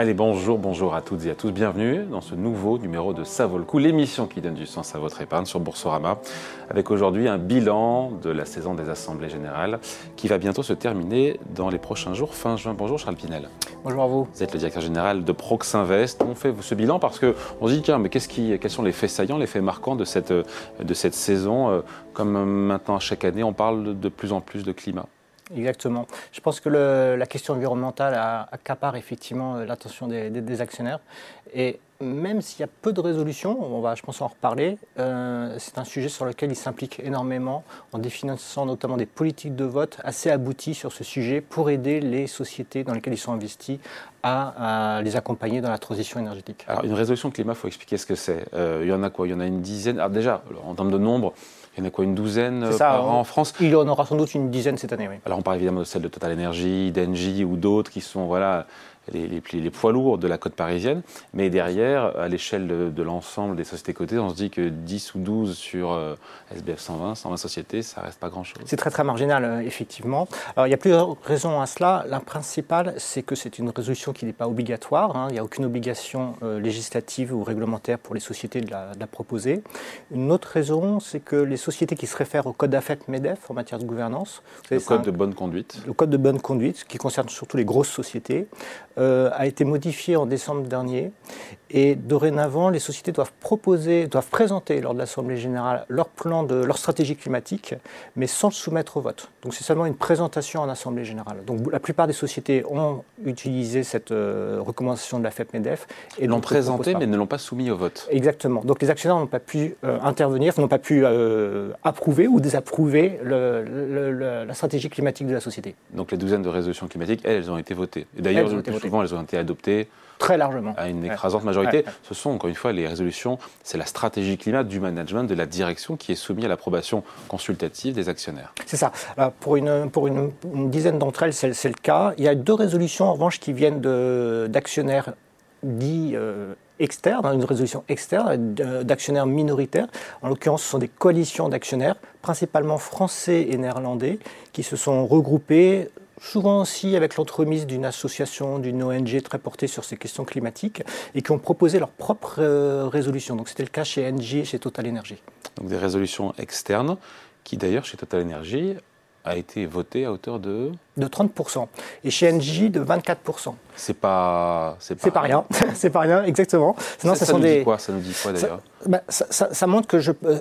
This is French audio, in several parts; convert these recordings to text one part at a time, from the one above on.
Allez, bonjour, bonjour à toutes et à tous. Bienvenue dans ce nouveau numéro de Ça vaut le coup, l'émission qui donne du sens à votre épargne sur Boursorama, avec aujourd'hui un bilan de la saison des assemblées générales qui va bientôt se terminer dans les prochains jours, fin juin. Bonjour Charles Pinel. Bonjour à vous. Vous êtes le directeur général de Proxinvest. On fait ce bilan parce qu'on se dit, tiens, mais qui, quels sont les faits saillants, les faits marquants de cette, de cette saison? Euh, Comme maintenant, chaque année, on parle de plus en plus de climat. Exactement. Je pense que la question environnementale accapare effectivement euh, l'attention des, actionnaires. Et même s'il y a peu de résolutions, on va, je pense, en reparler, euh, c'est un sujet sur lequel ils s'impliquent énormément en définissant notamment des politiques de vote assez abouties sur ce sujet pour aider les sociétés dans lesquelles ils sont investis à, les accompagner dans la transition énergétique. Alors, une résolution climat, il faut expliquer ce que c'est. Euh, il y en a quoi? Il y en a une dizaine. Déjà, en termes de nombre, il y en a quoi, une douzaine par an en France? Il y en aura sans doute une dizaine cette année, oui. Alors on parle évidemment de celle de Total Energy, d'Engie ou d'autres qui sont voilà, les, les, poids lourds de la côte parisienne. Mais derrière, à l'échelle de, l'ensemble des sociétés cotées, on se dit que 10 ou 12 sur euh, SBF 120, 120 sociétés, ça reste pas grand-chose. C'est très très marginal, euh, effectivement. Alors il y a plusieurs raisons à cela. La principale, c'est que c'est une résolution qui n'est pas obligatoire. Hein. Il n'y a aucune obligation euh, législative ou réglementaire pour les sociétés de la, proposer. Une autre raison, c'est que les sociétés qui se réfèrent au code AFEP-MEDEF en matière de gouvernance, le code de bonne conduite, le code de bonne conduite, qui concerne surtout les grosses sociétés, euh, a été modifié en décembre dernier et dorénavant, les sociétés doivent proposer, doivent présenter lors de l'Assemblée générale leur plan de leur stratégie climatique, mais sans le soumettre au vote. Donc c'est seulement une présentation en Assemblée générale. Donc la plupart des sociétés ont utilisé cette euh, recommandation de la FEP-MEDEF. Et l'ont présenté, mais ne l'ont pas soumis au vote. Exactement. Donc les actionnaires n'ont pas pu euh, intervenir, n'ont pas pu euh, approuver ou désapprouver la stratégie climatique de la société. Donc les douzaines de résolutions climatiques, elles, elles ont été votées. Et d'ailleurs, souvent, elles ont été adoptées Très largement. À une écrasante majorité. Ce sont, encore une fois, les résolutions, c'est la stratégie climat du management, de la direction qui est soumise à l'approbation consultative des actionnaires. C'est ça. pour une, pour une, dizaine d'entre elles, c'est le cas. Il y a deux résolutions, en revanche, qui viennent d'actionnaires dits euh, externes, hein, une résolution externe d'actionnaires minoritaires. En l'occurrence, ce sont des coalitions d'actionnaires, principalement français et néerlandais, qui se sont regroupés souvent aussi avec l'entremise d'une association, d'une ONG très portée sur ces questions climatiques, et qui ont proposé leur propre euh, résolution. Donc c'était le cas chez Engie et chez Total Energy. Donc des résolutions externes, qui d'ailleurs chez Total Energy a été votée à hauteur de de 30%. Et chez Engie, de 24%. C'est pas, c'est pas, pas, rien. c'est pas rien, exactement. ça, ça, nous dit quoi? Ça nous dit quoi d'ailleurs? bah, ça, montre que je, euh,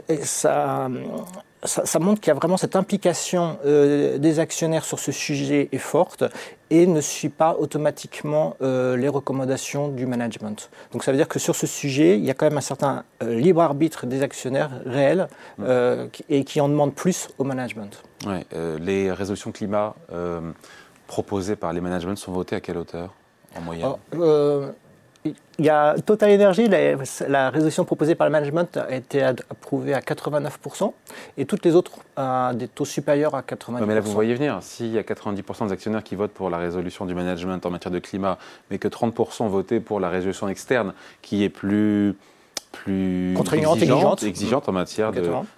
ça, ça, montre qu'il y a vraiment cette implication euh, des actionnaires sur ce sujet est forte et ne suit pas automatiquement euh, les recommandations du management. Donc ça veut dire que sur ce sujet, il y a quand même un certain euh, libre arbitre des actionnaires réels et qui en demandent plus au management. Ouais, les résolutions climat proposées par les managements sont votées à quelle hauteur en moyenne? Il y a Total Energy, la, résolution proposée par le management a été approuvée à 89% et toutes les autres à des taux supérieurs à 90%. mais là, vous voyez venir, s'il y a 90% des actionnaires qui votent pour la résolution du management en matière de climat, mais que 30% votaient pour la résolution externe qui est plus plus exigeante, exigeante, en matière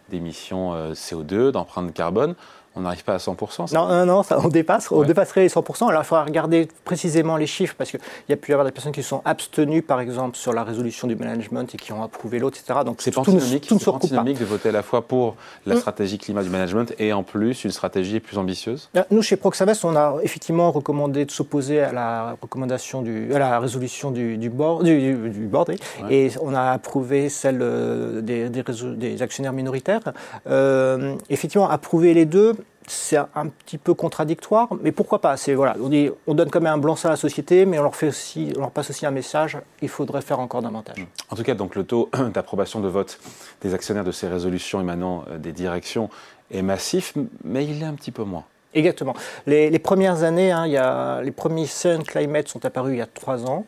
d'émissions euh, CO2, d'empreinte carbone on n'arrive pas à 100%. Non, non, non on, dépasse, on dépasserait les 100%. Alors il faudra regarder précisément les chiffres parce qu'il y a pu y avoir des personnes qui sont abstenues, par exemple, sur la résolution du management et qui ont approuvé l'autre, etc. Donc c'est antinomique, tout, tout antinomique de voter à la fois pour la hum. stratégie climat du management et en plus une stratégie plus ambitieuse euh, Nous, chez Proxavest, on a effectivement recommandé de s'opposer à la recommandation du, à la résolution du, du board, du, board et on a approuvé celle euh, des, des, actionnaires minoritaires. Euh, effectivement, approuver les deux, c'est un petit peu contradictoire, mais pourquoi pas C'est voilà, on, dit, on donne quand même un blanc-seing à la société, mais on leur fait aussi, on leur passe aussi un message. Il faudrait faire encore davantage. En tout cas, donc le taux d'approbation de vote des actionnaires de ces résolutions émanant euh, des directions est massif, mais il est un petit peu moins. Exactement. Les, premières années, hein, il y a, les premiers Sun Climate sont apparus il y a trois ans.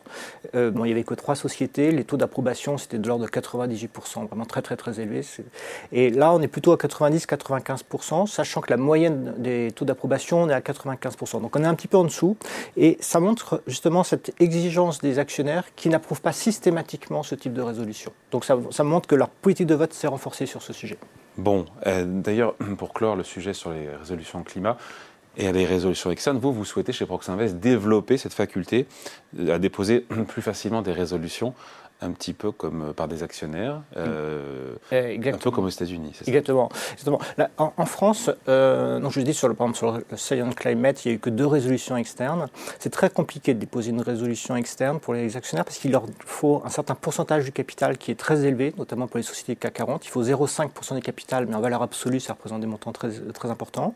Euh, bon, il n'y avait que trois sociétés. Les taux d'approbation, c'était de l'ordre de 98%, vraiment très très très élevé. Et là, on est plutôt à 90-95%, sachant que la moyenne des taux d'approbation, on est à 95%. Donc on est un petit peu en dessous. Et ça montre justement cette exigence des actionnaires qui n'approuvent pas systématiquement ce type de résolution. Donc ça, ça montre que leur politique de vote s'est renforcée sur ce sujet. Bon, euh, d'ailleurs, pour clore le sujet sur les résolutions climat, et à des résolutions externes. Vous, vous souhaitez chez Proxinvest développer cette faculté à déposer plus facilement des résolutions un petit peu comme euh, par des actionnaires, euh, eh, un peu comme aux États-Unis. Exactement. Exactement. en, France, euh, donc je dis sur le, par exemple, sur le Silent Climate, il n'y a eu que deux résolutions externes. C'est très compliqué de déposer une résolution externe pour les actionnaires parce qu'il leur faut un certain pourcentage du capital qui est très élevé, notamment pour les sociétés CAC 40. Il faut 0,5% du capital, mais en valeur absolue, ça représente des montants très, très importants.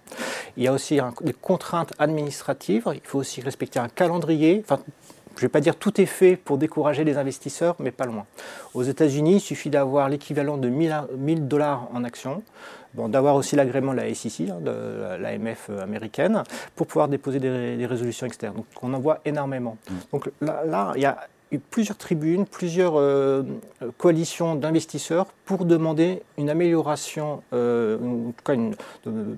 Il y a aussi des contraintes administratives. Il faut aussi respecter un calendrier. Enfin, je ne vais pas dire tout est fait pour décourager les investisseurs, mais pas loin. Aux États-Unis, il suffit d'avoir l'équivalent de 1000 dollars en actions, bon, d'avoir aussi l'agrément de la SEC, hein, de l'AMF américaine, pour pouvoir déposer des, résolutions externes. Donc on en voit énormément. Mmh. Donc là, là, il y a plusieurs tribunes, plusieurs euh, coalitions d'investisseurs pour demander une amélioration, euh, en tout cas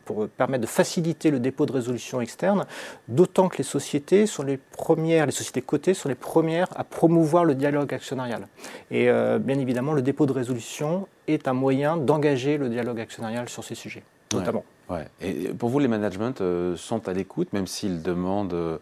pour permettre de faciliter le dépôt de résolution externe, d'autant que les sociétés sont les premières, les sociétés cotées sont les premières à promouvoir le dialogue actionnarial. Et euh, bien évidemment, le dépôt de résolution est un moyen d'engager le dialogue actionnarial sur ces sujets, notamment. Ouais. Et pour vous, les managements sont à l'écoute, même s'ils demandent euh,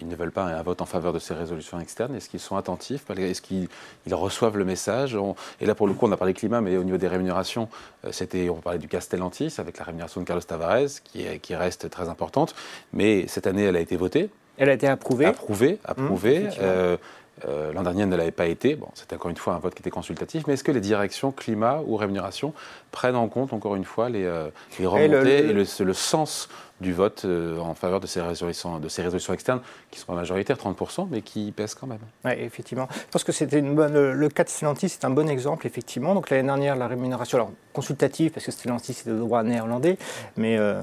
ils ne veulent pas un vote en faveur de ces résolutions externes. Est-ce qu'ils sont attentifs? Est-ce qu'ils reçoivent le message? Et là, pour le coup, on a parlé climat, mais au niveau des rémunérations, euh, c'était, on parlait du Castellantis avec la rémunération de Carlos Tavares, qui, qui reste très importante. Mais cette année, elle a été votée. Elle a été approuvée. Approuvée, approuvée. Mmh, euh, l'an dernier, elle ne l'avait pas été. Bon, c'était encore une fois un vote qui était consultatif. Mais est-ce que les directions climat ou rémunération prennent en compte, encore une fois, les, les remontées et, le, le, sens du vote euh, en faveur de ces résolutions, de ces résolutions externes qui sont pas majoritaires, 30%, mais qui pèsent quand même? Oui, effectivement. Je pense que c'était une bonne. Le cas de Stellantis, c'est un bon exemple, effectivement. Donc l'année dernière, la rémunération, alors consultative, parce que Stellantis, c'est de droit néerlandais, mais, euh,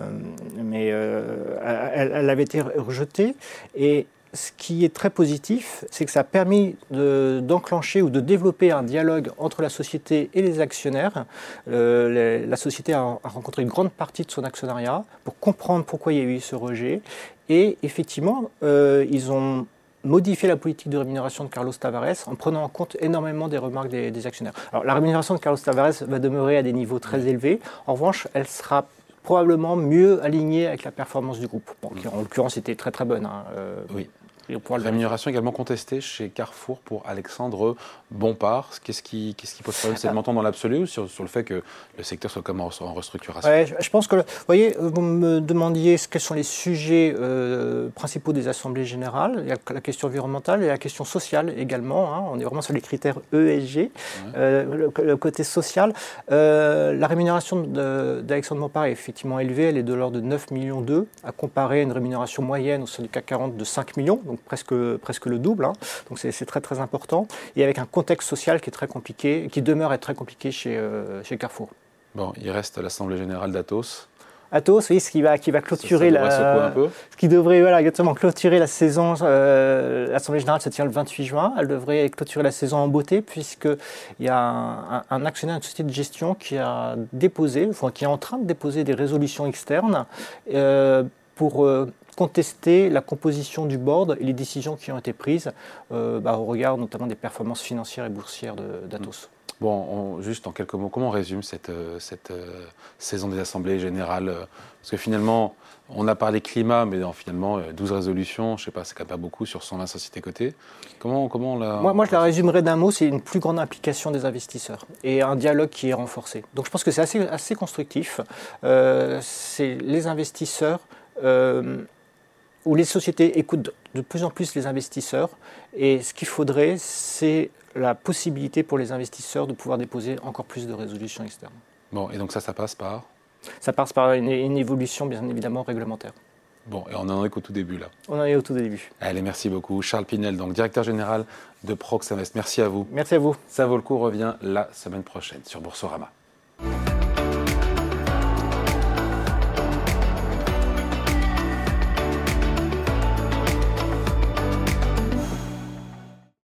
mais euh, elle, elle, avait été rejetée. Et ce qui est très positif, c'est que ça a permis d'enclencher ou de développer un dialogue entre la société et les actionnaires. Euh, la société a, rencontré une grande partie de son actionnariat pour comprendre pourquoi il y a eu ce rejet. Et effectivement, euh, ils ont modifié la politique de rémunération de Carlos Tavares en prenant en compte énormément des remarques des, actionnaires. Alors la rémunération de Carlos Tavares va demeurer à des niveaux très élevés. En revanche, elle sera probablement mieux alignée avec la performance du groupe, qui en l'occurrence était très très bonne. Hein, euh, oui. La rémunération également contestée chez Carrefour pour Alexandre Bompard. Qu'est-ce qui, qu'est-ce qui pose problème? C'est le montant dans l'absolu ou sur, sur, le fait que le secteur soit comme en, restructuration? Je pense que, vous voyez, vous me demandiez quels sont les sujets euh, principaux des assemblées générales. Il y a la question environnementale et la question sociale également. Hein. On est vraiment sur les critères ESG. Euh, le, côté social. Euh, la rémunération d'Alexandre Bompard est effectivement élevée. Elle est de l'ordre de 9 millions d'euros, à comparer à une rémunération moyenne au sein du CAC 40 de 5 millions presque, presque le double. Hein. Donc c'est très très important. Et avec un contexte social qui est très compliqué, qui demeure être très compliqué chez, euh, chez Carrefour. Bon, il reste l'Assemblée générale d'Atos. Atos, oui, ce qui va, qui va clôturer la. Ce qui devrait, voilà, exactement, clôturer la saison. Euh, L'Assemblée générale se tient le 28 juin. Elle devrait clôturer la saison en beauté, puisqu'il y a un, actionnaire, une société de gestion qui a déposé, enfin, qui est en train de déposer des résolutions externes euh, pour contester la composition du board et les décisions qui ont été prises euh, bah, au regard notamment des performances financières et boursières d'Atos. Bon, juste en quelques mots, comment on résume cette, euh, cette euh, saison des assemblées générales? Parce que finalement, on a parlé climat, mais finalement, 12 résolutions, je ne sais pas, c'est quand même pas beaucoup sur 120 sociétés cotées. Comment, comment on la... Moi, moi, je la résumerai d'un mot, c'est une plus grande implication des investisseurs et un dialogue qui est renforcé. Donc je pense que c'est assez, assez constructif. c'est les investisseurs où les sociétés écoutent de plus en plus les investisseurs. Et ce qu'il faudrait, c'est la possibilité pour les investisseurs de pouvoir déposer encore plus de résolutions externes. Bon, et donc ça, ça passe par? Ça passe par une, évolution, bien évidemment, réglementaire. Bon, et on en est qu'au tout début, là. On en est au tout début. Allez, merci beaucoup. Charles Pinel, donc directeur général de Proxinvest. Merci à vous. Merci à vous. Ça vaut le coup revient la semaine prochaine sur Boursorama.